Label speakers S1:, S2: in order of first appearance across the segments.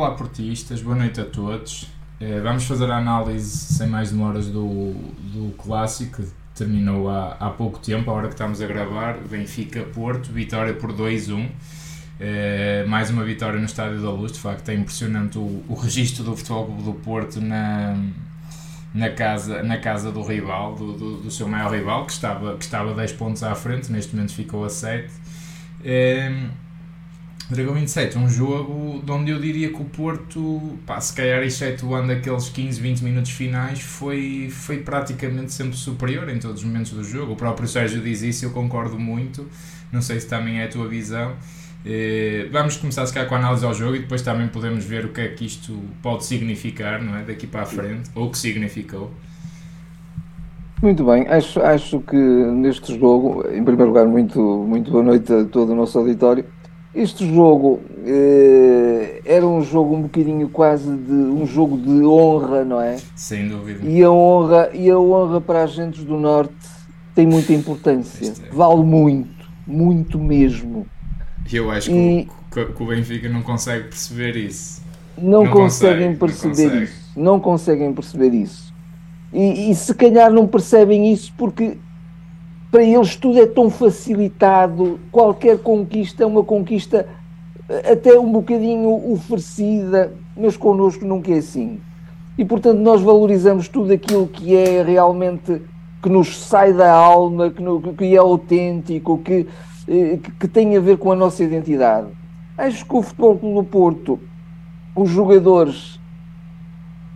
S1: Olá portistas, boa noite a todos. Eh, vamos fazer a análise sem mais demoras do, do clássico que terminou há, há pouco tempo, a hora que estamos a gravar. Benfica-Porto, vitória por 2-1. Eh, mais uma vitória no Estádio da Luz, de facto é impressionante o, o registro do Futebol Clube do Porto na, na, casa, na casa do rival, do, do, do, seu maior rival, que estava, que estava 10 pontos à frente, neste momento ficou a 7. Eh, Dragão 27, um jogo onde eu diria que o Porto, pá, se calhar excetuando aqueles 15, 20 minutos finais, foi, foi praticamente sempre superior em todos os momentos do jogo. O próprio Sérgio diz isso eu concordo muito. Não sei se também é a tua visão. Eh, vamos começar se calhar com a análise ao jogo e depois também podemos ver o que é que isto pode significar não é? daqui para a frente, ou o que significou.
S2: Muito bem, acho, acho que neste jogo, em primeiro lugar, muito, muito boa noite a todo o nosso auditório. Este jogo eh, era um jogo um bocadinho quase de um jogo de honra, não é?
S1: Sem dúvida.
S2: E a honra, e a honra para as gentes do Norte tem muita importância. É. Vale muito, muito mesmo.
S1: E eu acho e, que, que, o Benfica não consegue perceber isso.
S2: Não, não conseguem perceber não consegue. isso. Não conseguem perceber isso. E, e se calhar não percebem isso porque para eles tudo é tão facilitado, qualquer conquista é uma conquista eh, até um bocadinho oferecida, mas connosco nunca é assim. E portanto nós valorizamos tudo aquilo que é realmente que nos sai da alma, que, no, que é autêntico, que, eh, que, tem a ver com a nossa identidade. Acho que o Futebol do Porto, os jogadores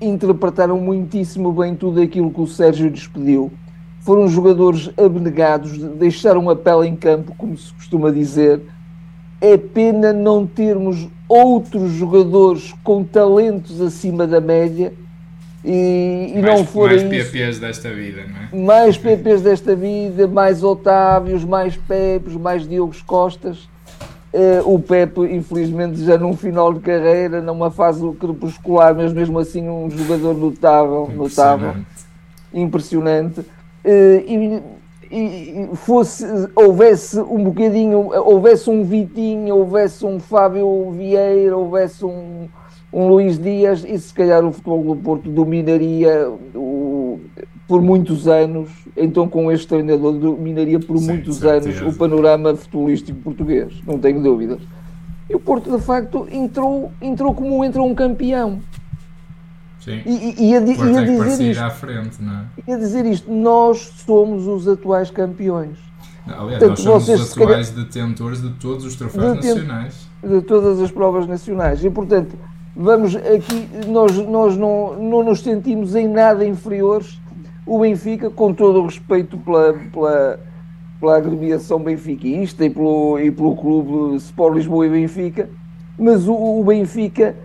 S2: interpretaram muitíssimo bem tudo aquilo que o Sérgio despediu foram jogadores abnegados, deixaram a pele em campo, como se costuma dizer. É pena não termos outros jogadores com talentos acima da média e, e
S1: mais,
S2: não forem.
S1: Mais PPs desta vida, não
S2: é? Mais PPs desta vida, mais Otávios, mais Pepes, mais Diogos Costas. Uh, o Pepe, infelizmente, já num final de carreira, numa fase crepuscular, mas mesmo assim um jogador notável, notável, impressionante. Eh, e, e fosse, houvesse um bocadinho, houvesse um Vitinho, houvesse um Fábio Vieira, houvesse um, um Luís Dias, e se calhar o Futebol do Porto dominaria o, por muitos anos, então com este treinador dominaria por Sim, muitos certeza. anos o panorama futebolístico português, não tenho dúvidas. E o Porto, de facto, entrou, entrou como entra um campeão.
S1: Sim. E, e, a, e a dizer isto, à frente, não é?
S2: E a dizer isto, nós somos os atuais campeões.
S1: Aliás, Portanto, nós somos vocês, os atuais calhar, detentores de todos os troféus de nacionais.
S2: De todas as provas nacionais. E, portanto, vamos aqui, nós, nós não, não nos sentimos em nada inferiores. O Benfica, com todo o respeito pela, pela, pela agremiação benfiquista e pelo, e pelo clube Sport Lisboa e Benfica, mas o, o Benfica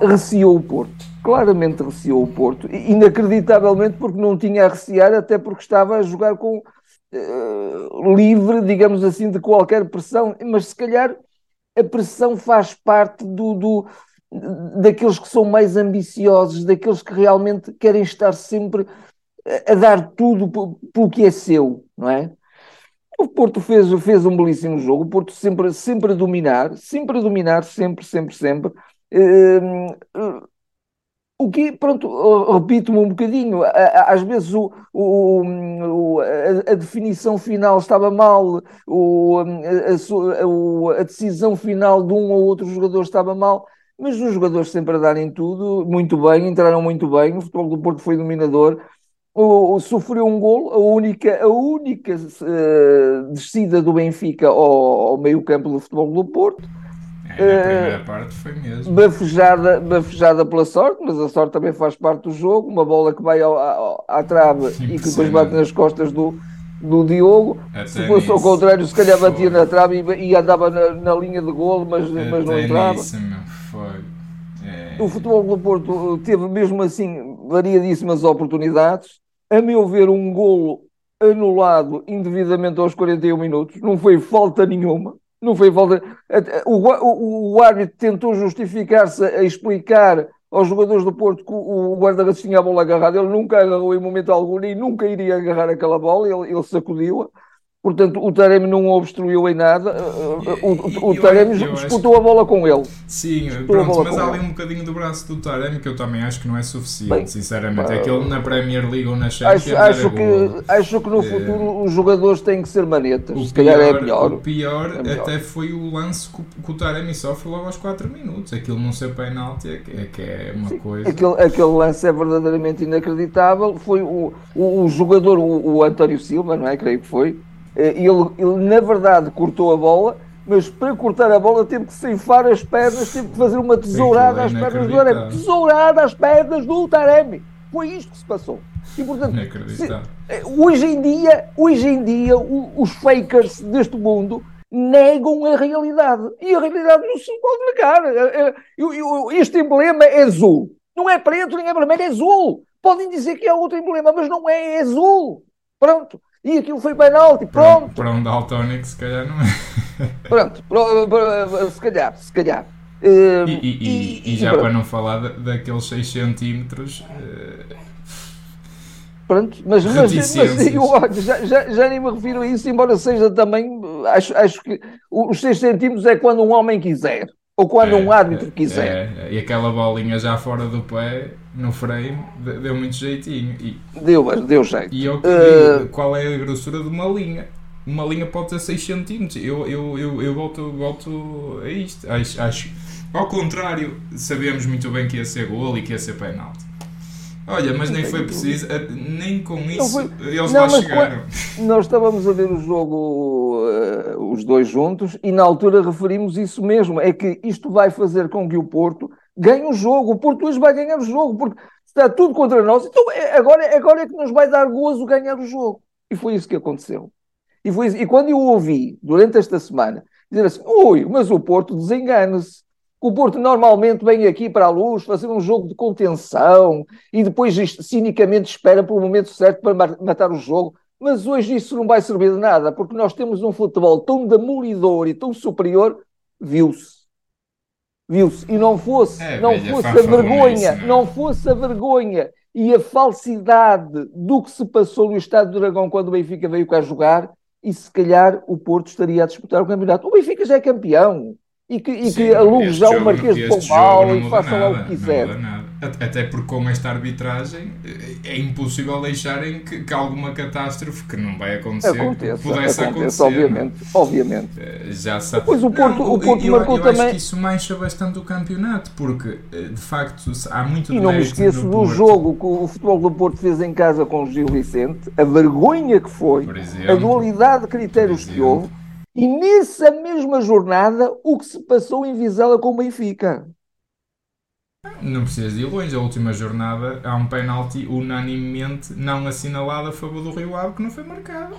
S2: receou o Porto claramente receou o Porto, inacreditavelmente porque não tinha a recear, até porque estava a jogar com uh, livre, digamos assim, de qualquer pressão, mas se calhar a pressão faz parte do, do, daqueles que são mais ambiciosos, daqueles que realmente querem estar sempre a, a dar tudo pelo que é seu, não é? O Porto fez, fez um belíssimo jogo, o Porto sempre, sempre a dominar, sempre a dominar, sempre, sempre, sempre. Uh, uh, o que, pronto, repito-me um bocadinho, às vezes o, o, a, definição final estava mal, o, a, a, decisão final de um ou outro jogador estava mal, mas os jogadores sempre a darem tudo, muito bem, entraram muito bem, o futebol do Porto foi dominador, o, sofreu um gol, a única, a única uh, descida do Benfica ao, ao meio campo do futebol do Porto,
S1: é, a primeira parte foi mesmo.
S2: Bafejada, bafejada pela sorte, mas a sorte também faz parte do jogo. Uma bola que vai ao, ao, à trave Sim, e que depois bate nas costas do, do Diogo. Até se fosse ao contrário, se calhar batia foi. na trave e, e andava na, na, linha de golo, mas, mas não entrava. Nisso,
S1: foi.
S2: É... O futebol do Porto teve mesmo assim variadíssimas oportunidades. A meu ver, um golo anulado indevidamente aos 41 minutos, não foi falta nenhuma. Não foi falta. O, o, o árbitro tentou justificar-se a explicar aos jogadores do Porto que o, guarda-redes tinha a bola agarrada. Ele nunca agarrou em momento algum e nunca iria agarrar aquela bola. Ele, ele sacudiu-a. Portanto, o Taremi não obstruiu em nada. O, o, o Taremi disputou a bola com ele.
S1: Sim, pronto, mas há ali um bocadinho do braço do Taremi que eu também acho que não é suficiente, Bem, sinceramente. É que ele na Premier League ou na Champions
S2: acho, acho que, acho que no é. futuro os jogadores têm que ser manetas. O Se pior, calhar é melhor.
S1: O pior, é melhor. até foi o lance que o Taremi sofre logo aos 4 minutos. Aquilo não ser penalti é que é, que é uma Sim, coisa.
S2: Aquele, aquele lance é verdadeiramente inacreditável. Foi o, o, o jogador, o, o António Silva, não é? Creio que foi eh, ele, ele, na verdade, cortou a bola, mas para cortar a bola teve que ceifar as pernas, teve que fazer uma tesourada às pernas do Taremi. Tesourada às pernas do Taremi. Foi isto que se passou. E, portanto, se, eh, hoje em dia, hoje em dia os fakers deste mundo negam a realidade. E a realidade não se pode negar. Eh, este emblema é azul. Não é preto nem é vermelho, é azul. Podem dizer que é outro emblema, mas não é, é azul. Pronto e aquilo foi penalti, pronto.
S1: Para um daltónico, se calhar não é.
S2: Pronto, se calhar, se calhar.
S1: E, e, e, já para não falar daqueles 6 centímetros. Uh,
S2: pronto, mas, mas, mas eu, já, já, já, nem me refiro a isso, embora seja também. Acho, acho que os 6 centímetros é quando um homem quiser. Ou quando é, um árbitro quiser.
S1: É, e aquela bolinha já fora do pé, no frame, deu muito jeitinho. E,
S2: deu, deu jeito.
S1: E eu uh... qual é a grossura de uma linha? Uma linha pode ter 6 cm. Eu, eu, eu, eu volto, volto a isto. Acho, acho, ao contrário, sabemos muito bem que ia ser gol e que ia ser penalti. Olha, mas nem foi preciso, eh, nem com isso foi... eles não, lá chegaram.
S2: Nós estávamos a ver o jogo, uh, os dois juntos, e na altura referimos isso mesmo: é que isto vai fazer com que o Porto ganhe o jogo. O Porto hoje vai ganhar o jogo, porque está tudo contra nós. Então é, agora, agora é que nos vai dar gozo ganhar o jogo. E foi isso que aconteceu. E, foi isso. e quando eu ouvi, durante esta semana, dizer assim: ui, mas o Porto desengana-se o Porto normalmente vem aqui para a luz fazer um jogo de contenção e depois cinicamente espera pelo momento certo para matar o jogo. Mas hoje isso não vai servir de nada, porque nós temos um futebol tão demolidor e tão superior, viu-se. Viu-se. E não fosse, é, não fosse a vergonha, é? não fosse a vergonha e a falsidade do que se passou no Estado do Dragão quando o Benfica veio cá jogar, e se calhar o Porto estaria a disputar o campeonato. O Benfica já é campeão e que, e que alugue já o Marquês de Pombal e faça lá o que quiser.
S1: Até porque com esta arbitragem é impossível deixarem que, que alguma catástrofe que não vai acontecer
S2: aconteça, pudesse acontecer. Obviamente, obviamente.
S1: Eh, já sabe.
S2: Depois o Porto, não, o Porto
S1: eu,
S2: marcou
S1: eu
S2: também.
S1: Acho que isso mancha bastante o campeonato, porque eh, de facto há muito
S2: E não me esqueço do jogo que o futebol do Porto fez em casa com o Gil Vicente, a vergonha que foi, exemplo, a dualidade de critérios que houve e nessa mesma jornada, o que se passou em Vizela com o Benfica.
S1: Não precisas de ir longe. A última jornada há um penalti unanimemente não assinalado a favor do Rio Ave que não foi marcado.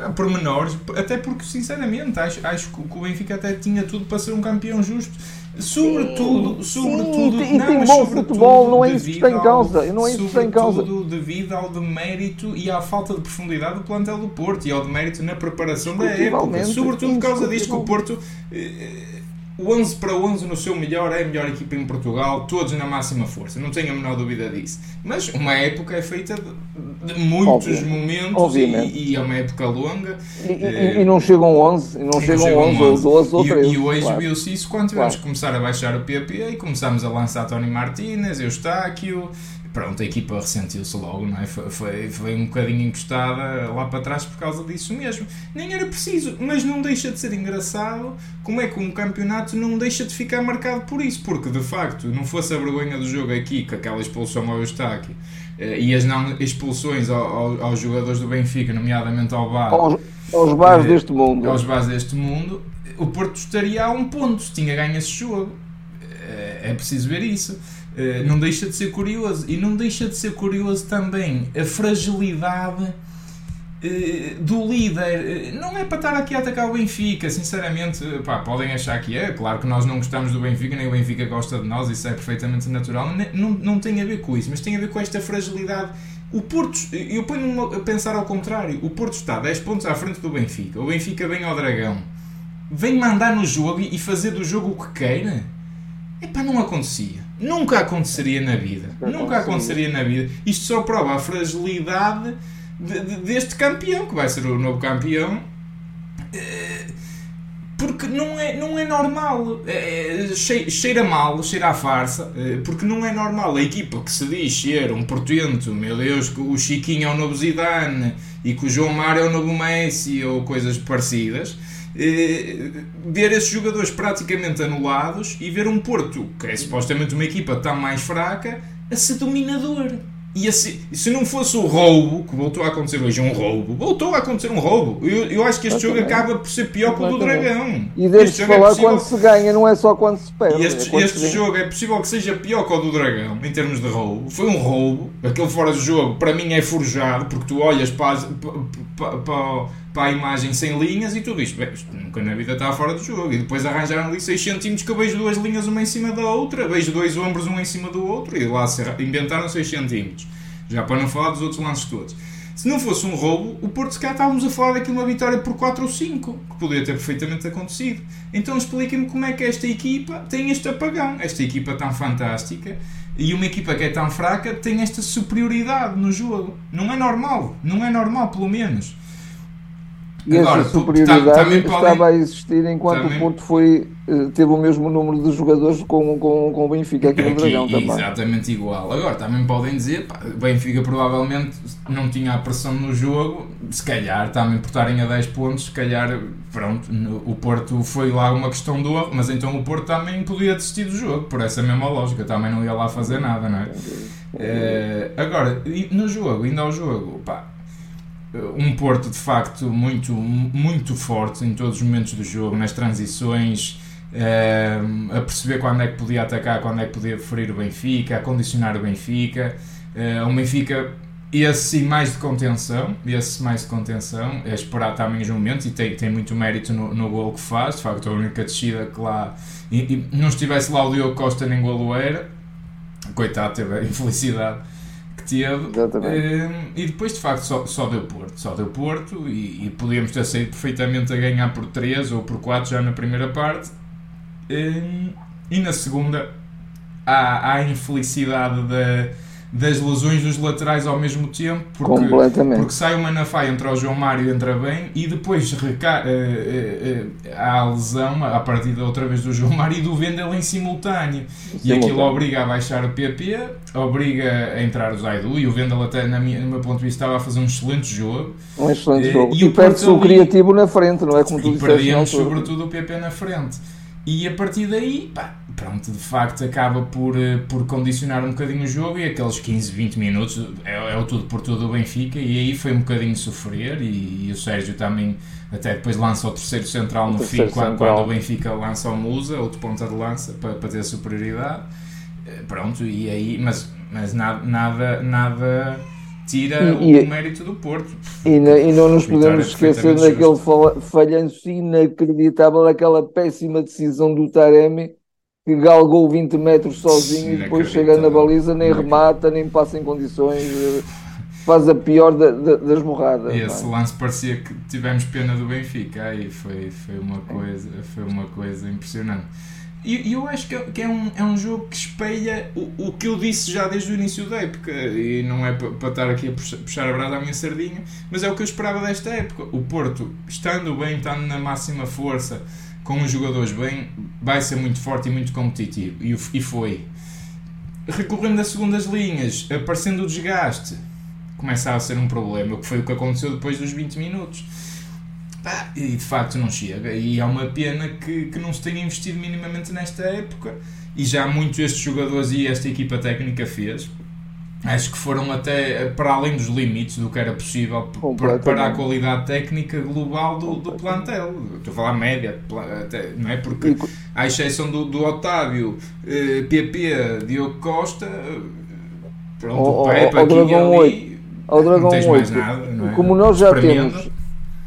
S1: Há eh, pormenores, até porque, sinceramente, acho, acho que o Benfica até tinha tudo para ser um campeão justo. Sobretudo, sobretudo,
S2: sim, e, não, tem bom futebol, não é isso que está em causa. Não é isso que está em causa.
S1: devido ao demérito e à falta de profundidade do plantel do Porto e ao demérito na preparação da época. Sobretudo por causa disto que o Porto. Eh, o 11 para 11 no seu melhor é a melhor equipa em Portugal, todos na máxima força, não tenho a menor dúvida disso. Mas uma época é feita de, de muitos momentos e, e, é uma época longa.
S2: E, e, e não chegam 11, e não chegam, chegam 11, 11 ou 12 ou 13.
S1: E, hoje claro. viu-se isso quando tivemos claro. que começar a baixar o PP e começámos a lançar Tony Martínez, Eustáquio, pronto, a equipa ressentiu-se logo, não é? Foi, foi, foi, um bocadinho encostada lá para trás por causa disso mesmo. Nem era preciso, mas não deixa de ser engraçado como é que um campeonato não deixa de ficar marcado por isso, porque de facto, não fosse a vergonha do jogo aqui, com aquela expulsão ao Eustáquio eh, e as não expulsões aos, aos jogadores do Benfica, nomeadamente ao Bar.
S2: Aos, aos bares eh, deste mundo.
S1: Aos bares deste mundo, o Porto estaria a um ponto, tinha ganho esse jogo. Eh, é preciso ver isso. Eh, não deixa de ser curioso. E não deixa de ser curioso também a fragilidade uh, do líder. Uh, não é para estar aqui a atacar o Benfica, sinceramente. Pá, podem achar que é. Claro que nós não gostamos do Benfica, nem o Benfica gosta de nós, isso é perfeitamente natural. Não, não, tem a ver com isso, mas tem a ver com esta fragilidade. O Porto, eu ponho-me a pensar ao contrário. O Porto está 10 pontos à frente do Benfica. O Benfica vem ao Dragão. Vem mandar no jogo e fazer do jogo o que queira. Epá, não acontecia. Nunca aconteceria na vida. Nunca aconteceria na vida. Isto só prova a fragilidade de, de, deste campeão, que vai ser o novo campeão. Porque não é, não é normal, é, cheira mal, cheira à farsa, porque não é normal a equipa que se diz ser um portento, meu Deus, que o Chiquinho é o novo Zidane e que o João Mário é o novo Messi ou coisas parecidas, ver esses jogadores praticamente anulados e ver um Porto, que é supostamente uma equipa tão mais fraca, a ser dominador. E assim, se não fosse o roubo, que voltou a acontecer hoje, um roubo, voltou a acontecer um roubo. Eu, eu acho que este jogo acaba por ser pior que o do Dragão.
S2: E deixe-se é falar é possível... quando se ganha, não é só quando se perde.
S1: Este,
S2: é
S1: este jogo é possível que seja pior que o do Dragão, em termos de roubo. Foi um roubo. Aquele fora de jogo, para mim, é forjado, porque tu olhas para, para, para, para a imagem sem linhas e tu dizes, bem, isto nunca na vida está fora do jogo. E depois arranjaram ali 6 centímetros que eu vejo duas linhas uma em cima da outra, vejo dois ombros um em cima do outro, e lá inventaram 6 centímetros. Já para não falar dos outros lances todos. Se não fosse um roubo, o Porto se calhar estávamos a falar daqui uma vitória por 4 ou 5, que poderia ter perfeitamente acontecido. Então expliquem-me como é que esta equipa tem este apagão. Esta equipa tão fantástica e uma equipa que é tão fraca tem esta superioridade no jogo. Não é normal, não é normal, pelo menos.
S2: E Agora, essa superioridade também estava a existir enquanto também... o Porto foi, eh, teve o mesmo número de jogadores com, com, com o Benfica aqui, aqui no Dragão também.
S1: Exatamente igual. Agora, também podem dizer, o Benfica provavelmente não tinha a pressão no jogo, se calhar também por estarem a 10 pontos, se calhar, pronto, o Porto foi lá uma questão do erro, mas então o Porto também podia desistir do jogo, por essa mesma lógica, também não ia lá fazer nada, não é? é agora, no jogo, ainda ao jogo, pá, um Porto de facto muito, muito forte em todos os momentos do jogo, nas transições, uh, a perceber quando é que podia atacar, quando é que podia ferir o Benfica, a condicionar o Benfica. Uh, um Benfica, esse mais de contenção, esse mais de contenção, é esperar também os momentos e tem, tem muito mérito no, no gol que faz. De facto, a única descida que lá. E, e não estivesse lá o Diogo Costa nem Goloeira, coitado, teve a infelicidade que teve. Um, e depois, de facto, só, só deu Porto. Só deu Porto e, e podíamos ter saído perfeitamente a ganhar por 3 ou por 4 já na primeira parte. Um, e na segunda, há, há a infelicidade da das lesões dos laterais ao mesmo tempo, porque, porque sai uma Manafá, entra o João Mário, entra bem, e depois reca uh, uh, uh, há a lesão, a partir da outra vez do João Mário e do Vendel em simultâneo. E aquilo obriga a baixar o PP, obriga a entrar o Zaidu, e o Vendel até, na minha, no meu ponto de vista, estava a fazer um excelente jogo.
S2: Um excelente jogo. E, e perde-se o criativo na frente, não é como tu
S1: E perdíamos sobretudo o PP na frente. E a partir daí, pá, pronto, de facto acaba por, eh, por condicionar um bocadinho o jogo e aqueles 15, 20 minutos é, é o tudo por tudo do Benfica e aí foi um bocadinho sofrer e, e o Sérgio também até depois lança o terceiro central o no terceiro fim, quando, quando, o Benfica lança o Musa, outro ponta de lança para, para ter superioridade. Eh, pronto, e aí, mas, mas nada, nada, nada tira e, o, mérito do Porto.
S2: E, na, e não nos podemos esquecer daquele falhanço inacreditável, daquela péssima decisão do Taremi que galgou 20 metros sozinho e depois chega na baliza, nem remata, nem passa em condições, eh, faz a pior da, da, das borradas.
S1: E esse lance parecia que tivemos pena do Benfica, aí foi, foi, uma, coisa, foi uma coisa impressionante. E eu acho que, é, que é, um, é um jogo que espelha o, o que eu disse já desde o início da época, e não é para, estar aqui a puxar, a brada à minha sardinha, mas é o que eu esperava desta época. O Porto, estando bem, estando na máxima força, com os jogadores bem, vai ser muito forte e muito competitivo. E, e foi. Recorrendo às segundas linhas, aparecendo o desgaste, começa a ser um problema, o que foi o que aconteceu depois dos 20 minutos e de facto não chega. E é uma pena que, que não se tenha investido minimamente nesta época. E já muito estes jogadores e esta equipa técnica fez. Acho que foram até para além dos limites do que era possível para a qualidade técnica global do, do plantel. Estou a falar média, até, não é? Porque, à exceção do, do Otávio, eh, PP, Diogo Costa, pronto, o, o Pepe ali.
S2: Ao Dragão não tens 8, mais nada, é? Como nós já temos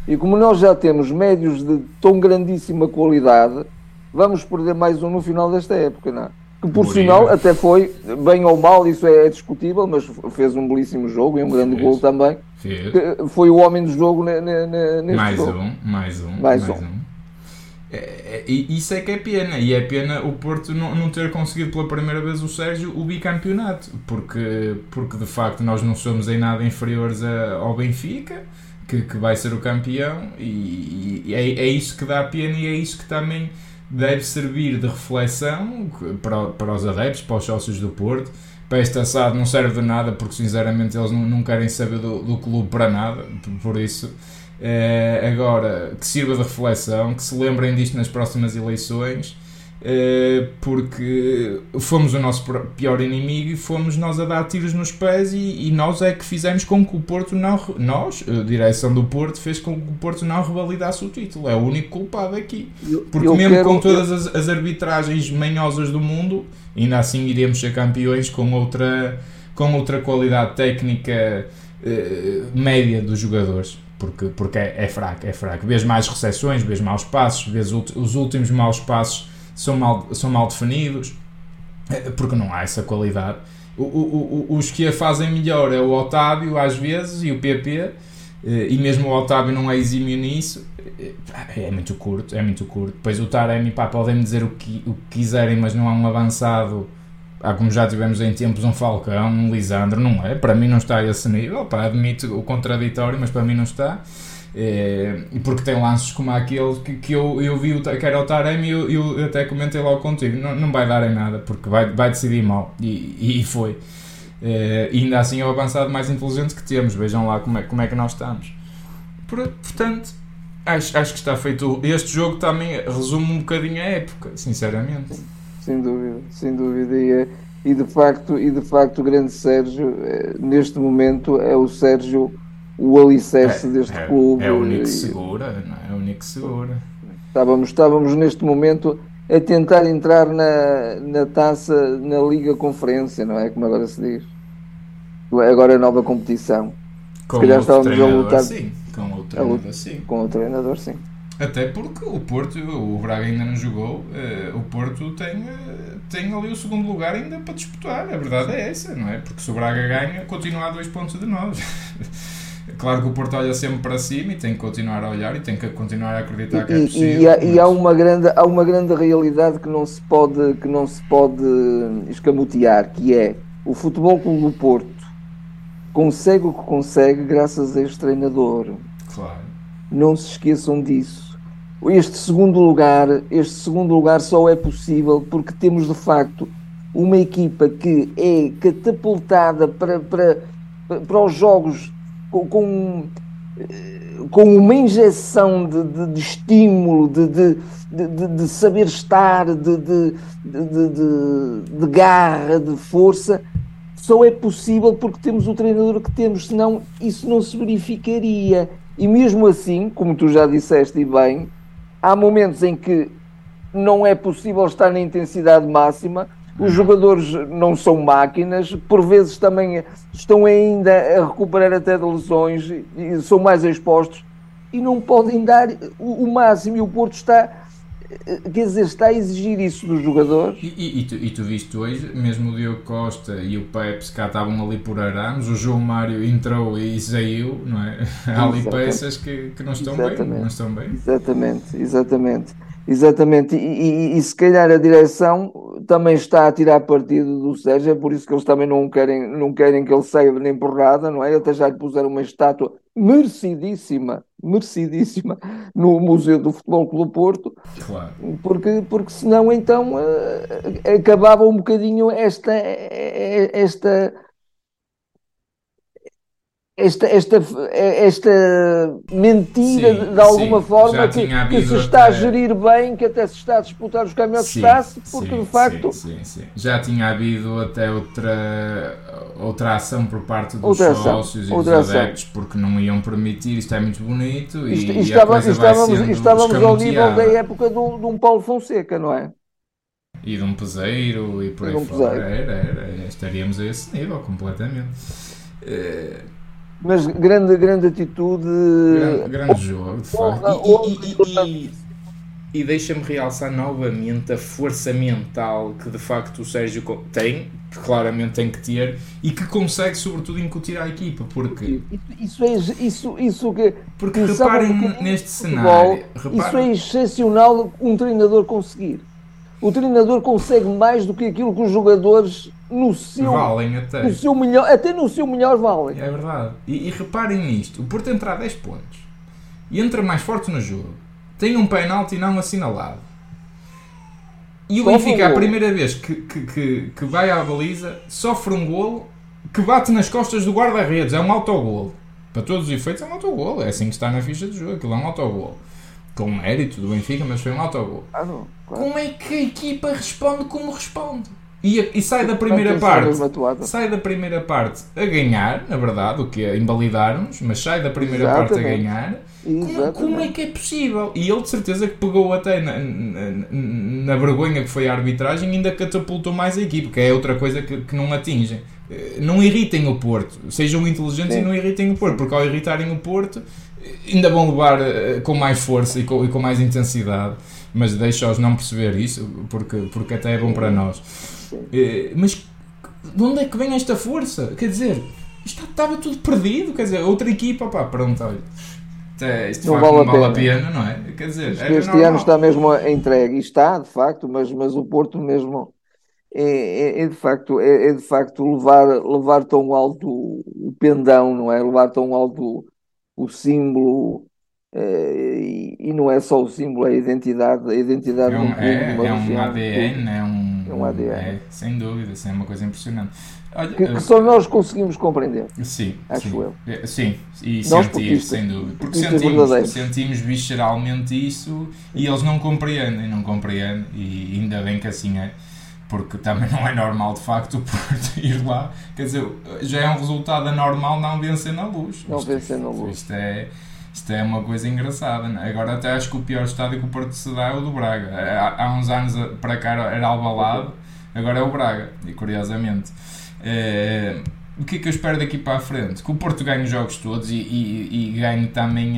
S2: e como nós já temos médios de tão grandíssima qualidade, vamos perder mais um no final desta época, não é? Que por sinal até foi, bem ou mal, isso é, discutível, mas fez um belíssimo jogo e um grande gol também. Fez. Foi o homem do jogo neste
S1: mais
S2: jogo.
S1: Um, mais um,
S2: mais, mais um. um.
S1: É, é, isso é que é pena, e é pena o Porto não, não ter conseguido pela primeira vez o Sérgio o bicampeonato, porque, porque de facto nós não somos em nada inferiores a, ao Benfica, que, que vai ser o campeão, e, e é, é isso que dá pena e é isso que também deve servir de reflexão para, para os adeptos, para os sócios do Porto. Para este assado não serve de nada, porque sinceramente eles não, não querem saber do, do clube para nada, por isso Uh, agora, que sirva de reflexão, que se lembrem disto nas próximas eleições, porque fomos o nosso pior inimigo e fomos nós a dar tiros nos pés e, e nós é que fizemos com que o Porto não. Nós, a direção do Porto, fez com que o Porto não revalidasse o título. É o único culpado aqui. Porque eu mesmo quero... com todas as, as arbitragens manhosas do mundo, ainda assim iríamos ser campeões com outra, com outra qualidade técnica uh, média dos jogadores porque, porque é, é, fraco, é fraco. Vês mais recepções, vês maus passos, vês os últimos maus passos são mal, são mal definidos, eh, porque não há essa qualidade. O, o, o, os que a fazem melhor é o Otávio, às vezes, e o PP, eh, e mesmo o Otávio não é exímio nisso, eh, é muito curto, é muito curto. Depois o Taremi, pá, podem dizer o que, o que quiserem, mas não há um avançado há como já tivemos em tempos um Falcão, um Lisandro, não é? Para mim não está a esse nível, pá, admito o contraditório, mas para mim não está. É, porque tem lances como aquele que, que eu, eu vi que era o Taremi e eu, eu, até comentei logo contigo, não, não vai dar em nada, porque vai, vai decidir mal, e, e foi. É, ainda assim é o avançado mais inteligente que temos, vejam lá como é, como é que nós estamos. Portanto, acho, acho que está feito. Este jogo também resume um bocadinho a época, sinceramente
S2: sem dúvida, sem dúvida. E, é, e, de facto, e de facto o grande Sérgio, neste momento, é o Sérgio o alicerce
S1: é,
S2: deste
S1: é,
S2: clube.
S1: É o único segura, não é? é o único que segura.
S2: Estávamos, estávamos neste momento a tentar entrar na, na taça, na Liga Conferência, não é? Como agora se diz. Agora é nova competição.
S1: Com se calhar estávamos a lutar. Sim, com o treinador, sim.
S2: Com o treinador, sim.
S1: Até porque o Porto, o Braga ainda não jogou, uh, o Porto tem, uh, tem ali o segundo lugar ainda para disputar. A verdade é essa, não é? Porque se o Braga ganha, continua a dois pontos de nós. claro que o Porto olha sempre para cima e tem que continuar a olhar e tem que continuar a acreditar que é possível.
S2: E, há, mas... e há, uma grande, há uma grande realidade que não se pode, que não se pode escamotear, que é o Futebol Clube do Porto consegue o que consegue graças a este treinador.
S1: Claro.
S2: Não se esqueçam disso este segundo lugar, este segundo lugar só é possível porque temos de facto uma equipa que é catapultada para, para, para os jogos com, com, com uma injeção de, de, de estímulo, de, de, de, saber estar, de, de, de, garra, de força, só é possível porque temos o treinador que temos, senão isso não se verificaria. E mesmo assim, como tu já disseste e bem, há momentos em que não é possível estar na intensidade máxima, os jogadores não são máquinas, por vezes também estão ainda a recuperar até de lesões e são mais expostos e não podem dar o, máximo. E o Porto está, quer dizer, está a exigir isso dos jogadores.
S1: E, e, e, tu, e tu viste hoje, mesmo o Diogo Costa e o Pepe, cá estavam ali por arames, o João Mário entrou e saiu, não é? Há ali peças que, que não estão exatamente. bem. Não estão bem.
S2: Exatamente, exatamente. Exatamente, e, se calhar a direção também está a tirar partido do Sérgio, é por isso que eles também não querem, não querem que ele saia nem por nada, não é? Até já lhe puseram uma estátua merecidíssima, merecidíssima no Museu do Futebol Clube Porto,
S1: claro.
S2: porque, porque senão então uh, acabava um bocadinho esta, eh, esta esta, esta, esta mentira sim, de alguma sim, forma que, que, se está até... a gerir bem, que até se está a disputar os caminhões sim, está-se, porque sim, de facto.
S1: Já tinha havido até outra, outra ação por parte dos outra sócios ação, e dos adeptos, porque não iam permitir, isto é muito bonito.
S2: Isto, e, estava, e estávamos, estávamos ao nível da época de, de um Paulo Fonseca, não é?
S1: E de um peseiro e por aí um fora. Era, era, estaríamos a esse nível completamente. Uh,
S2: mas grande, grande atitude.
S1: Grande, grande jogo, de facto. E, e, e, e deixa-me realçar novamente a força mental que de facto o Sérgio tem, que claramente tem que ter, e que consegue sobretudo incutir à equipa, porque...
S2: Isso é, isso, isso que...
S1: Porque reparem um neste cenário...
S2: Reparem... Isso é excepcional um treinador conseguir. O treinador consegue mais do que aquilo que os jogadores no seu,
S1: valem até.
S2: No seu melhor, até no seu melhor valem.
S1: É verdade. E, e reparem nisto, o Porto entra a 10 pontos e entra mais forte no jogo tem um penalti não assinalado. E o Benfica, a primeira vez que, que, que, que, vai à baliza, sofre um golo que bate nas costas do guarda-redes. É um autogolo. Para todos os efeitos, é um autogolo. É assim que está na ficha de jogo. Aquilo é um autogolo. Com mérito do Benfica, mas foi um autogolo.
S2: Ah, não, claro.
S1: Como é que a equipa responde como responde? E, e sai da primeira parte. Sai da primeira parte a ganhar, na verdade, o que é invalidar-nos, mas sai da primeira Exatamente. parte a ganhar como, como, é que é possível? E ele de certeza que pegou até na, na, na, vergonha que foi a arbitragem e ainda catapultou mais a equipe, que é outra coisa que, que não atingem. Eh, não irritem o Porto, sejam inteligentes Sim. e não irritem o Porto, porque ao irritarem o Porto ainda vão levar uh, com mais força e com, e com mais intensidade. Mas deixa-os não perceber isso, porque, porque até é bom para nós. Uh, mas de onde é que vem esta força? Quer dizer, estava tudo perdido. Quer dizer, outra equipa, pá, pronto, olha é, isto não, vale, não vale a pena, não é? Quer dizer,
S2: este normal. ano está mesmo entregue, e está, de facto, mas, mas o Porto mesmo é, é, é de facto, é, é, de facto levar, levar tão alto o pendão, não é? Levar tão alto o, símbolo. É, e, e, não é só o símbolo, é a identidade, a identidade
S1: é um, é, é um ADN, é um, é um ADN. É, sem dúvida, isso é uma coisa impressionante.
S2: Olha, que, que, só nós conseguimos compreender.
S1: Sim,
S2: acho
S1: sim.
S2: eu.
S1: É, sim, e nós sentir, sem dúvida. Porque sentimos, sentimos visceralmente isso e eles não compreendem, não compreendem, e ainda bem que assim é, porque também não é normal de facto o Porto ir lá. Quer dizer, já é um resultado anormal não vencer na luz.
S2: Não vencer na luz.
S1: Isto é. Isto é uma coisa engraçada. Né? Agora até acho que o pior estádio que o Porto se dá é o do Braga. Há, há uns anos para cá era Albalado, agora é o Braga, e curiosamente. Uh, o que é que eu espero daqui para a frente? Que o Porto ganhe os jogos todos e, e, e ganhe também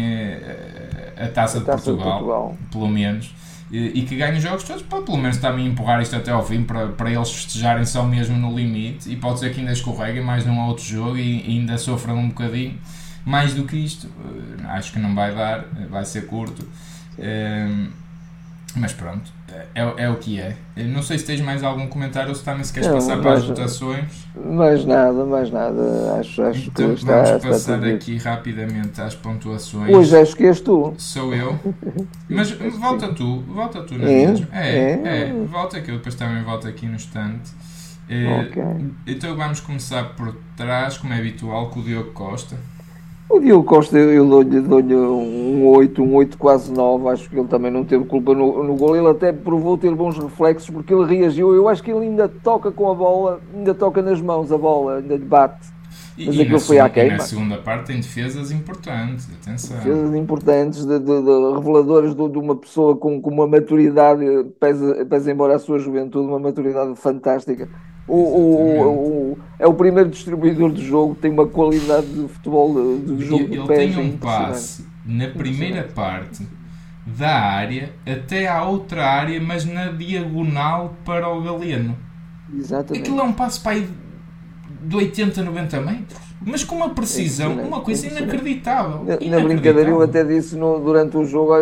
S1: a, a, taça, a de, taça Portugal, de, Portugal, pelo menos. E, e que ganhe os jogos todos, para pelo menos também empurrar isto até ao fim, para, para eles festejarem só mesmo no limite. E pode ser que ainda escorreguem mais num outro jogo e, e ainda sofram um bocadinho. Mais do que isto, uh, acho que não vai dar, vai ser curto. Uh, mas pronto, é, é o que é. não sei se tens mais algum comentário ou se também se queres não, passar para as votações.
S2: Mais nada, mais nada. Acho, acho
S1: então,
S2: que
S1: vamos
S2: está,
S1: passar está aqui rapidamente às pontuações.
S2: Hoje acho que és tu.
S1: Sou eu. Mas volta tu, volta tu na é? mesma. É, é, é, volta que eu depois também volto aqui no instante. É, okay. Então vamos começar por trás, como é habitual, com o Diogo Costa.
S2: O Diogo Costa, eu dou-lhe dou um 8, um 8 quase 9. Acho que ele também não teve culpa no, no gol. Ele até provou ter bons reflexos porque ele reagiu. Eu acho que ele ainda toca com a bola, ainda toca nas mãos a bola, ainda lhe bate.
S1: Mas e, aquilo foi à queima. E na segunda parte tem defesas importantes, atenção.
S2: Defesas importantes, de, de, de reveladoras de, de, uma pessoa com, com uma maturidade, pesa, pesa embora a sua juventude, uma maturidade fantástica o, o, o, é o primeiro distribuidor de jogo, tem uma qualidade de futebol de, jogo
S1: ele,
S2: de
S1: ele tem um passe na primeira parte da área até à outra área, mas na diagonal para o Galeno.
S2: Exatamente.
S1: Aquilo é um passo para aí de 80, 90 metros mas com uma precisão, uma coisa inacreditável. Na,
S2: inacreditável. na brincadeira eu até disse no, durante o jogo,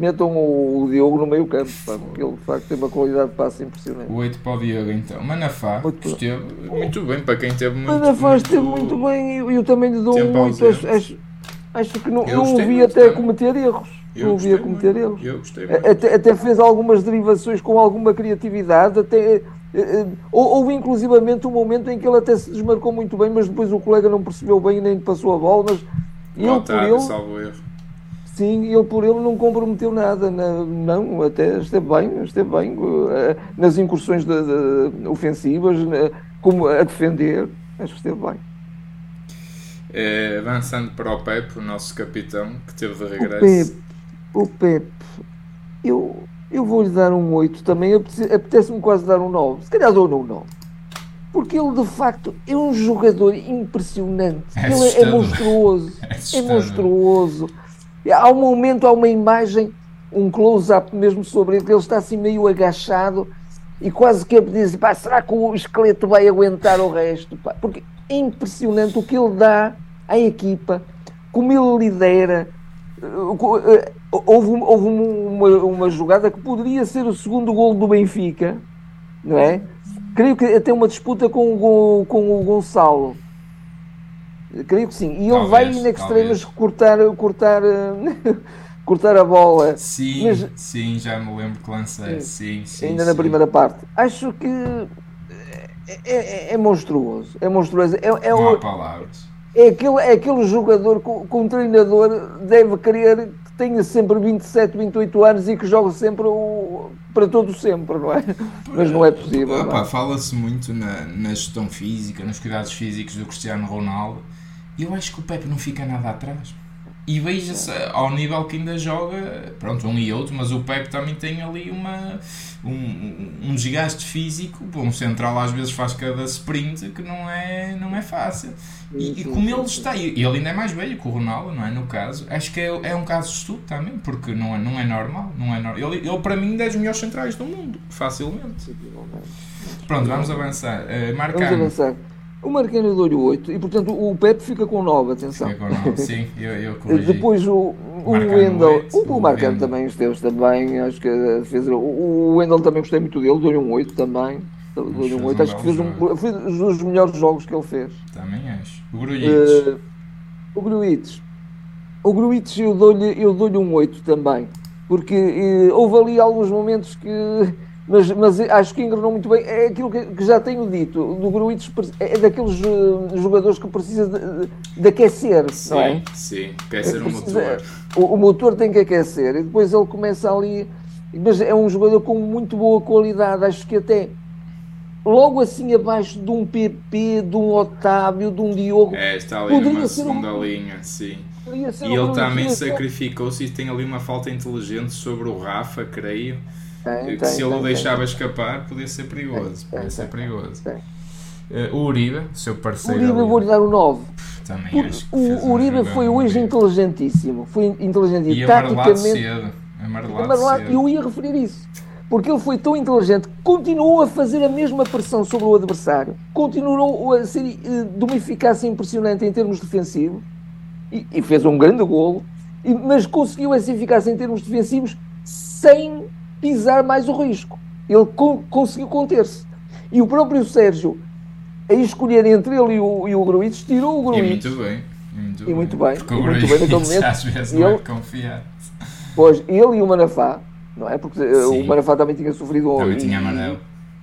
S2: metam o, o Diogo no meio campo, pá, porque ele de facto tem uma qualidade de passe impressionante.
S1: O 8 para o Diogo então. Manafá muito esteve muito bem, para quem teve muito
S2: Manafá muito, esteve muito bem e eu também lhe dou um Acho, acho, acho, que não, não o vi até cometer erros. Eu não o vi a cometer muito. erros.
S1: Eu
S2: até, até fez algumas derivações com alguma criatividade, até eh, eh, houve inclusivamente um momento em que ele até se desmarcou muito bem, mas depois o colega não percebeu bem e nem passou a bola. Mas
S1: ele por ele, salvo erro.
S2: Sim, ele por ele não comprometeu nada. Não, até esteve bem, esteve bem eh, nas incursões de, de, ofensivas, como a defender. Acho que esteve bem.
S1: É, avançando para o Pepe, o nosso capitão, que teve de
S2: regresso. O Pepe, o Pepe eu, eu vou-lhe dar um 8 também. Apetece-me quase dar um 9. Se calhar dou um 9. Porque ele, de facto, é um jogador impressionante. É ele é monstruoso. É, é monstruoso. Há um momento, há uma imagem um close-up mesmo sobre ele, que ele está assim meio agachado e quase que diz, pá, será que o esqueleto vai aguentar o resto? Pá? Porque é impressionante o que ele dá à equipa, como ele lidera. Houve, houve uma, uma jogada que poderia ser o segundo gol do Benfica, não é? Creio que até uma disputa com o, com o Gonçalo. Creio que sim. E ele vai in extremas cortar, cortar, cortar a bola.
S1: Sim, Mas, sim, já me lembro que lancei. Sim, sim,
S2: ainda
S1: sim.
S2: na primeira parte. Acho que é, é, é monstruoso. É monstruoso. É, é,
S1: Não há palavras.
S2: É aquele, é aquele jogador que, que um treinador deve querer que tenha sempre 27, 28 anos e que jogue sempre o, para todo sempre, não é? Mas não é possível.
S1: É? Fala-se muito na, na gestão física, nos cuidados físicos do Cristiano Ronaldo. Eu acho que o Pepe não fica nada atrás. E veja-se ao nível que ainda joga, pronto, um e outro, mas o Pepe também tem ali uma, um, um desgaste físico. Um central às vezes faz cada sprint que não é, não é fácil. E, e como ele está, e ele ainda é mais velho que o Ronaldo, não é? No caso, acho que é, é um caso de estudo também, porque não é, não é normal. Não é no, ele, ele, para mim, é dos melhores centrais do mundo, facilmente. Pronto, vamos avançar. Uh.
S2: Vamos avançar. O Marquinhos deu-lhe 8 e, portanto, o Pepe fica com 9, atenção.
S1: Fica com 9, sim, eu, eu corrigi.
S2: Depois o, o Wendel, o, o Marcano também esteve também, acho que fez. O, o Wendel também gostei muito dele, deu-lhe um 8 também. Deu-lhe um 8, acho que fez um, foi um dos melhores jogos que ele fez.
S1: Também acho. O Gruites. Uh,
S2: o Gruites. O Gruites eu dou-lhe dou um 8 também, porque uh, houve ali alguns momentos que mas, mas acho que engranou muito bem. É aquilo que, que já tenho dito. Do Gruitos é daqueles uh, jogadores que precisa de, de aquecer,
S1: sim,
S2: não é?
S1: Sim, aquecer o motor.
S2: O, o, motor tem que aquecer e depois ele começa ali. Mas é um jogador com muito boa qualidade. Acho que até logo assim abaixo de um PP, de um Otávio, de um Diogo.
S1: É, está ali numa segunda um... linha, sim. E ele também sacrificou-se e tem ali uma falta inteligente sobre o Rafa, creio tem, que tem, se ele o deixava escapar, podia ser perigoso. podia ser perigoso. Uh, o Uribe, seu parceiro.
S2: O Uribe, vou-lhe dar o 9.
S1: Também acho que
S2: o Uribe foi hoje inteligentíssimo. Foi inteligentíssimo.
S1: E taticamente. Cedo. Amarelado, amarelado
S2: cedo. Eu ia referir isso. Porque ele foi tão inteligente que continuou a fazer a mesma pressão sobre o adversário, continuou a ser uh, de uma eficácia impressionante em termos defensivos e, e fez um grande golo, e, mas conseguiu essa eficácia em termos defensivos sem pisar mais o risco. Ele co conseguiu conter-se. E o próprio Sérgio, a escolher entre ele e o, e o tirou o Gruites.
S1: E muito bem. E muito,
S2: e muito bem. bem.
S1: Porque o Gruites às vezes não é confiado.
S2: Pois, ele e o Manafá, não é? Porque eh, Sim. o Manafá também tinha sofrido...
S1: Também tinha amarelo.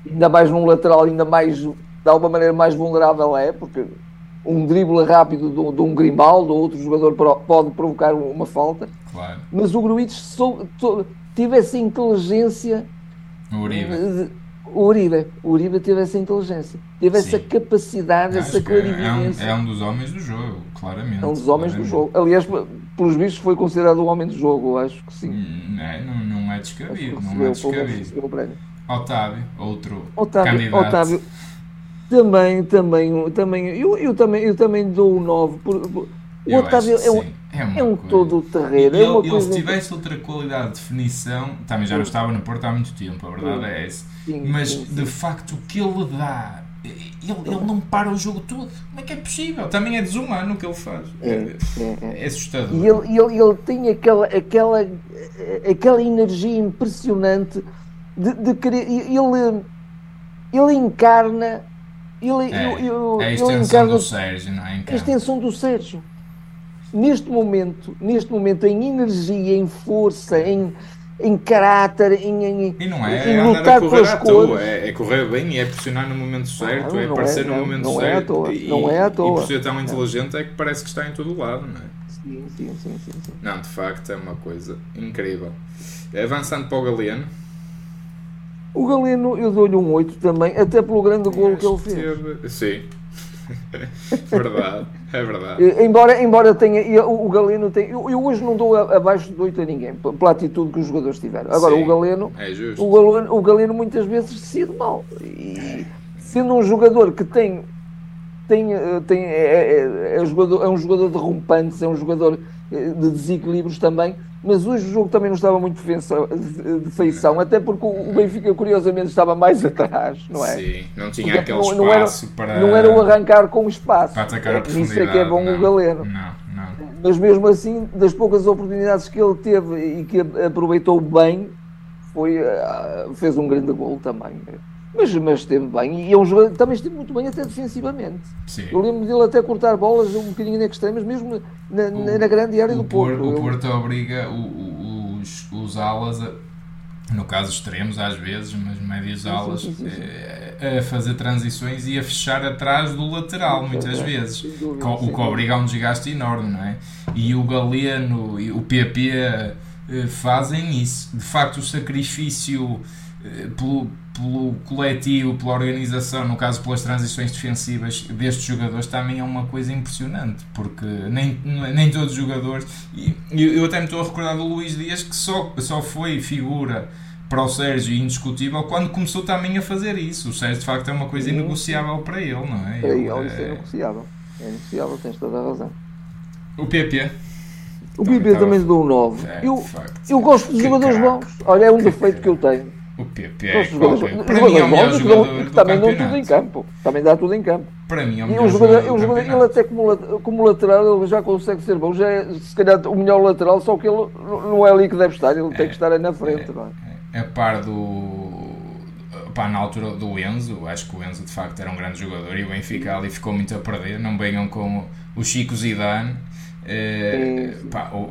S2: Ainda mais num lateral, ainda mais, de alguma maneira, mais vulnerável é, porque um drible rápido de, de um Grimaldo ou outro jogador pode provocar uma falta.
S1: Claro.
S2: Mas o Gruites sou, tive essa inteligência.
S1: O Uribe.
S2: O Uribe, o Uribe teve essa inteligência, teve Sim. essa capacidade, Acho essa clarividência.
S1: É um, é um, dos homens do jogo, claramente.
S2: É um dos homens claramente. do jogo. Aliás, pelos vistos, foi considerado o homem do jogo, acho que sim.
S1: Não, é, não, não é descabido, não é descabido. Otávio, outro Otávio, candidato.
S2: Otávio, também, também, também, eu, eu também, eu também dou o 9 por, por o Otávio é um, é, é um todo terreno.
S1: Ele,
S2: é uma
S1: ele
S2: coisa
S1: se tivesse outra qualidade de definição, também já não estava no Porto há muito tempo, a verdade sim. é essa. Sim, Mas sim, de facto o que ele dá, ele, ele não para o jogo todo. Como é que é possível? Também é desumano o que ele faz. É, é, é. é assustador.
S2: E ele, ele, ele tem aquela, aquela, aquela energia impressionante de, de querer. Ele, ele encarna. Ele,
S1: é,
S2: ele,
S1: é a extensão encarna, do Sérgio, não é?
S2: A extensão do Sérgio neste momento, neste momento, em energia, em força, em, em caráter, em, em,
S1: e não é, em lutar à toa, é, é, correr bem e é pressionar no momento certo, não, é aparecer é, no momento
S2: não
S1: certo.
S2: É à toa, e, não é à toa.
S1: E por ser tão inteligente é que parece que está em todo lado, não é?
S2: Sim, sim, sim, sim, sim.
S1: Não, de facto é uma coisa incrível. Avançando para o Galeno.
S2: O Galeno eu dou-lhe um 8 também, até pelo grande golo que ele fez.
S1: Sim, verdade, é verdade.
S2: Embora, embora tenha. O, o Galeno tem. Eu, eu, hoje não dou abaixo de 8 a ninguém, pela atitude que os jogadores tiveram. Agora,
S1: Sim,
S2: o Galeno.
S1: É justo.
S2: O Galeno, o Galeno muitas vezes decide mal. E sendo um jogador que tem. tem, eh, tem é, é, é, jogador, é um jogador de rompantes, é um jogador eh, de desequilíbrios também. Mas hoje o jogo também não estava muito de feição, até porque o Benfica, curiosamente, estava mais atrás, não é?
S1: Sim, não tinha porque aquele não,
S2: espaço
S1: não era,
S2: para. Não era o arrancar com espaço.
S1: Para atacar a
S2: profundidade. Isso é que é bom
S1: não,
S2: o Galeno.
S1: Não, não.
S2: Mas mesmo assim, das poucas oportunidades que ele teve e que aproveitou bem, foi, eh, fez um grande gol também. Mas, mas esteve bem e é um jogador, também esteve muito bem até defensivamente.
S1: Sim.
S2: Eu lembro dele até cortar bolas um bocadinho na extremas, mesmo na, o, na grande área do Porto.
S1: O Porto obriga os, os alas, a, no caso extremos às vezes, mas médios alas, sim, sim, sim, eh, a fazer transições e a fechar atrás do lateral muitas vezes. o que obriga a um desgaste enorme, não é? E o Galeno e o PP eh, fazem isso. De facto, o sacrifício eh, pelo pelo coletivo, pela organização, no caso pelas transições defensivas destes jogadores, também é uma coisa impressionante, porque nem, nem todos os jogadores. E eu até me estou a recordar do Luís Dias que só, só foi figura para o Sérgio indiscutível quando começou também a fazer isso. O Sérgio de facto é uma coisa inegociável para ele, não é?
S2: Para ele, ele isso é negociável. É negociável, tens toda a razão.
S1: O PP.
S2: O PP também deu um 9. É, eu, eu gosto de jogadores bons. Olha, é um defeito que eu tenho
S1: o PP é, jogadores, para mim é o melhor jogador do
S2: também dá tudo em campo. Também dá tudo em campo.
S1: Para mim é o melhor um jogador, jogador, jogador
S2: Ele até como, como lateral ele já consegue ser bom. Já é se calhar o melhor lateral, só que ele não é ali que deve estar. Ele é, tem que estar aí na frente.
S1: É, é, é, a par do... Pá, na altura do Enzo, acho que o Enzo de facto era um grande jogador e o Benfica ali ficou muito a perder. Não venham com o Chico Zidane. É, pá, o,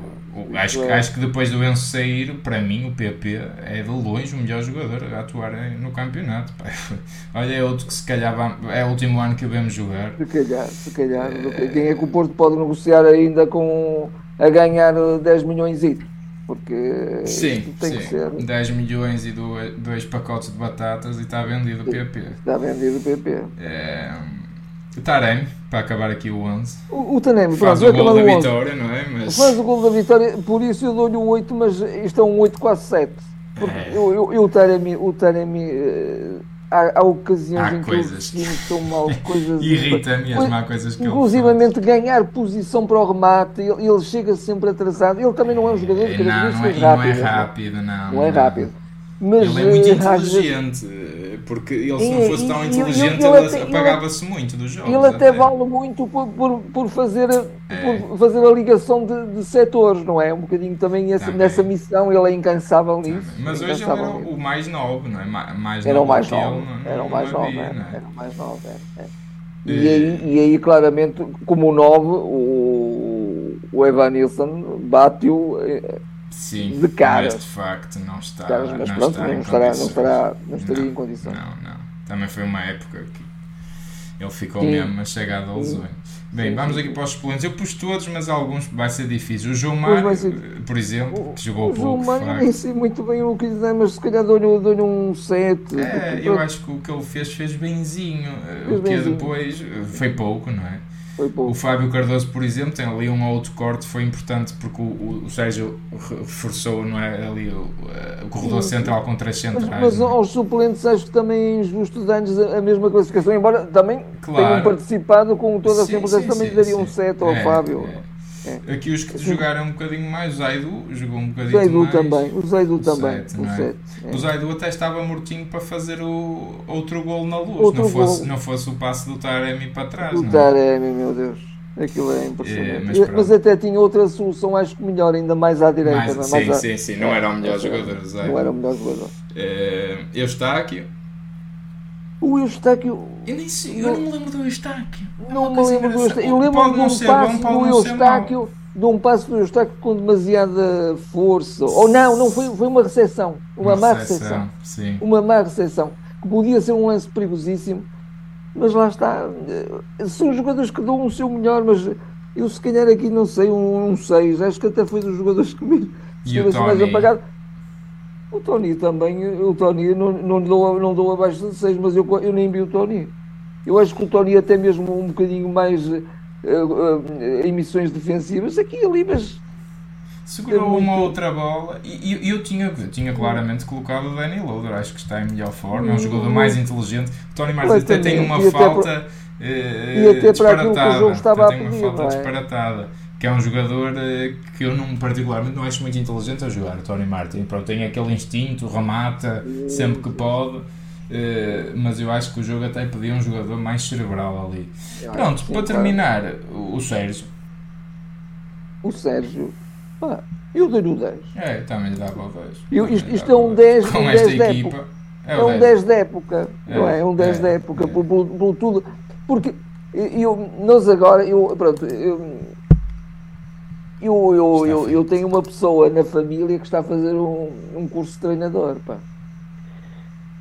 S1: acho, é. acho que depois do Enzo sair, para mim, o PP é de longe o melhor jogador a atuar no campeonato. Pá. Olha, é outro que se calhar é o último ano que o vemos jogar.
S2: Se calhar, se calhar. É... Quem é que o Porto pode negociar ainda com a ganhar 10 milhões e porque
S1: sim,
S2: tem
S1: sim.
S2: que ser.
S1: 10 milhões e dois, dois pacotes de batatas e está vendido o PP.
S2: Está vendido o PP.
S1: É, o Taremi, para acabar aqui o 11.
S2: O, o Taremi,
S1: faz
S2: pronto,
S1: o gol da vitória, não é? Mas...
S2: Faz o gol da vitória, por isso eu dou-lhe um 8, mas isto é um 8 quase 7. Porque é. eu, eu, eu, o Taremi, o Taremi uh, há, há, ocasiões há em que
S1: coisas
S2: que tão mal, coisas.
S1: Irrita-me mesmo, há coisas que
S2: Inclusivamente ganhar posição para o remate, ele, ele, chega sempre atrasado. Ele também não é um jogador
S1: que não, não, é,
S2: rápido.
S1: Não é rápido, não.
S2: Não é rápido. Mas,
S1: ele é muito eh, inteligente. Porque ele se não fosse tão inteligente, ele, ele apagava-se muito dos jogos.
S2: Ele até, até. vale muito por, por, por fazer, é. por fazer a ligação de, de setores, não é? Um bocadinho também essa, nessa missão, ele é incansável nisso.
S1: Mas hoje ele era o mais novo, não é? Mais
S2: era o mais novo, era o mais novo, era o mais. E, aí, e aí, claramente, como o 9, o, o Evan Nilsson bate-o eh,
S1: Sim,
S2: de caras.
S1: Mas de facto não está.
S2: Caras, mas não pronto, está não, estará, não, estará, não estaria não, em condições.
S1: Não, não. Também foi uma época que ele ficou sim. mesmo chegado ao sonho. Bem, sim, vamos sim, aqui para os suplentes. Eu pus todos, mas alguns vai ser difícil. O João Mário, ser... por exemplo, que jogou o pouco. O João Mário
S2: nem sei muito bem o que dizer, mas se calhar dou-lhe dou um 7.
S1: É, eu acho que o que ele fez fez benzinho. Fez o que benzinho. depois foi pouco, não é?
S2: O
S1: Fábio Cardoso, por exemplo, tem ali um outro corte, foi importante porque o, o Sérgio reforçou não é, ali o, o corredor sim, central com três centrais.
S2: Mas, mas aos suplentes acho que também é injusto dar-lhes a, mesma classificação, embora também claro. tenham participado com toda a simplicidade, também daria um 7 ao é, Fábio. É.
S1: É. Aqui os que jogaram um bocadinho mais, o Zaidu jogou um bocadinho
S2: Zaidu
S1: mais.
S2: também, o Zaidu o também.
S1: Sete, o, é? Sete, é. o Zaidu até estava mortinho para fazer o outro gol na luz, não fosse, não fosse o passe do Taremi para trás.
S2: Do é? Taremi, meu Deus. Aquilo é impressionante. É, mas, mas, até tinha outra solução, acho que melhor, ainda mais à direita. Mais,
S1: é? sim, mais sim, sim. Não era o melhor jogador, Zaidu.
S2: Não era o melhor jogador.
S1: É, Eustáquio.
S2: O Eustáquio.
S1: Eu, nem sei, eu não me lembro do Eustáquio.
S2: Não me lembro do Eustáquio. Eu lembro de um passo do Eustáquio de um passo do Eustáquio com demasiada força. Ou não, não foi, foi uma recepção. Uma, uma má recepção.
S1: Sim.
S2: Uma má recepção. Que podia ser um lance perigosíssimo. Mas lá está. São jogadores que dão o seu melhor, mas eu se calhar aqui não sei, um 6. Um acho que até foi dos jogadores que me
S1: estivesse
S2: mais apagado. O Tony também, o Tony não, não, dou, não dou abaixo de 6, mas eu, eu nem vi o Tony. Eu acho que o Tony até mesmo um bocadinho mais uh, uh, emissões defensivas aqui e ali, mas
S1: segurou é muito... uma outra bola e, e eu, tinha, eu tinha claramente colocado o Danny Loader, acho que está em melhor forma, é um jogador mais inteligente. O Tony Martins até tem uma falta.
S2: Eh, e até para aquilo que o jogo estava a pedir,
S1: uma falta disparatada. Que é um jogador eh, que eu não, particularmente não acho muito inteligente a jogar, o Tony Martin. Pronto, tem aquele instinto, remata sempre que pode, eh, mas eu acho que o jogo até pedia um jogador mais cerebral ali. Pronto, para terminar, o Sérgio.
S2: O Sérgio, pá, eu dei-lhe o 10.
S1: É, também lhe dava o 10.
S2: Eu, isto, isto é um 10,
S1: Com
S2: um
S1: esta
S2: 10 da
S1: equipa.
S2: época.
S1: É,
S2: É um
S1: 10.
S2: 10 da época, não é? É um 10
S1: é,
S2: da época,
S1: é.
S2: por, por- por tudo. Porque eu, nós agora, eu, pronto, eu, eu, eu, eu, eu tenho uma pessoa na família que está a fazer um, um curso de treinador, pá.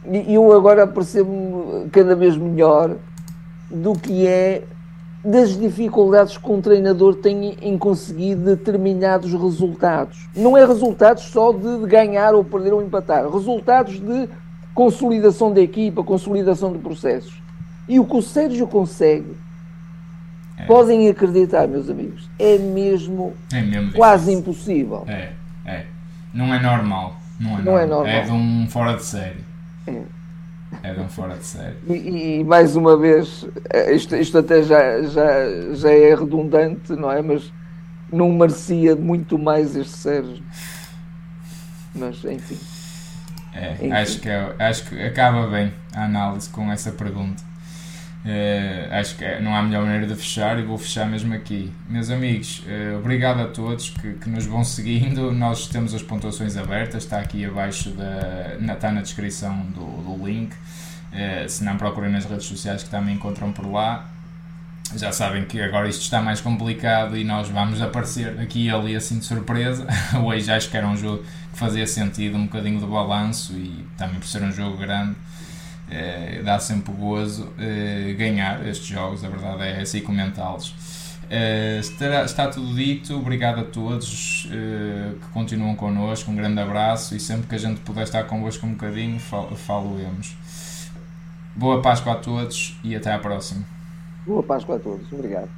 S2: E eu agora percebo-me cada vez melhor do que é das dificuldades que um treinador tem em conseguir determinados resultados. Não é resultados só de ganhar ou perder ou empatar, resultados de consolidação da equipa, consolidação de processos. E o que o Sérgio consegue,
S1: É.
S2: podem acreditar, meus amigos, é mesmo
S1: É mesmo
S2: quase impossível.
S1: É, é. Não é normal. Não é,
S2: Não é
S1: normal.
S2: normal.
S1: É de um fora de série.
S2: É.
S1: É de um fora de série.
S2: E, e- e mais uma vez, eh, isto, isto até já, já, já é redundante, não é? Mas não merecia muito mais este Sérgio. Mas, enfim.
S1: É,
S2: Enfim.
S1: acho que, é- acho que acaba bem a análise com essa pergunta. Eh, acho que é- não há melhor maneira de fechar e vou fechar mesmo aqui. Meus amigos, eh, obrigado a todos que, que nos vão seguindo. Nós temos as pontuações abertas, está aqui abaixo, da, na, está na descrição do, do link. Eh, se não procurem nas redes sociais que também encontram por lá. Já sabem que agora isto está mais complicado e nós vamos aparecer aqui e ali assim de surpresa. Hoje acho que era um jogo que fazia sentido, um bocadinho de balanço e também por ser um jogo grande. Eh, dá sempre gozo eh, ganhar estes jogos, a verdade é essa, e comentá-los. Eh, está tudo dito, obrigado a todos que continuam connosco, um grande abraço e sempre que a gente puder estar convosco um bocadinho, fal- falo-emos. Boa Páscoa a todos e até à próxima.
S2: Boa Páscoa a todos. Obrigado.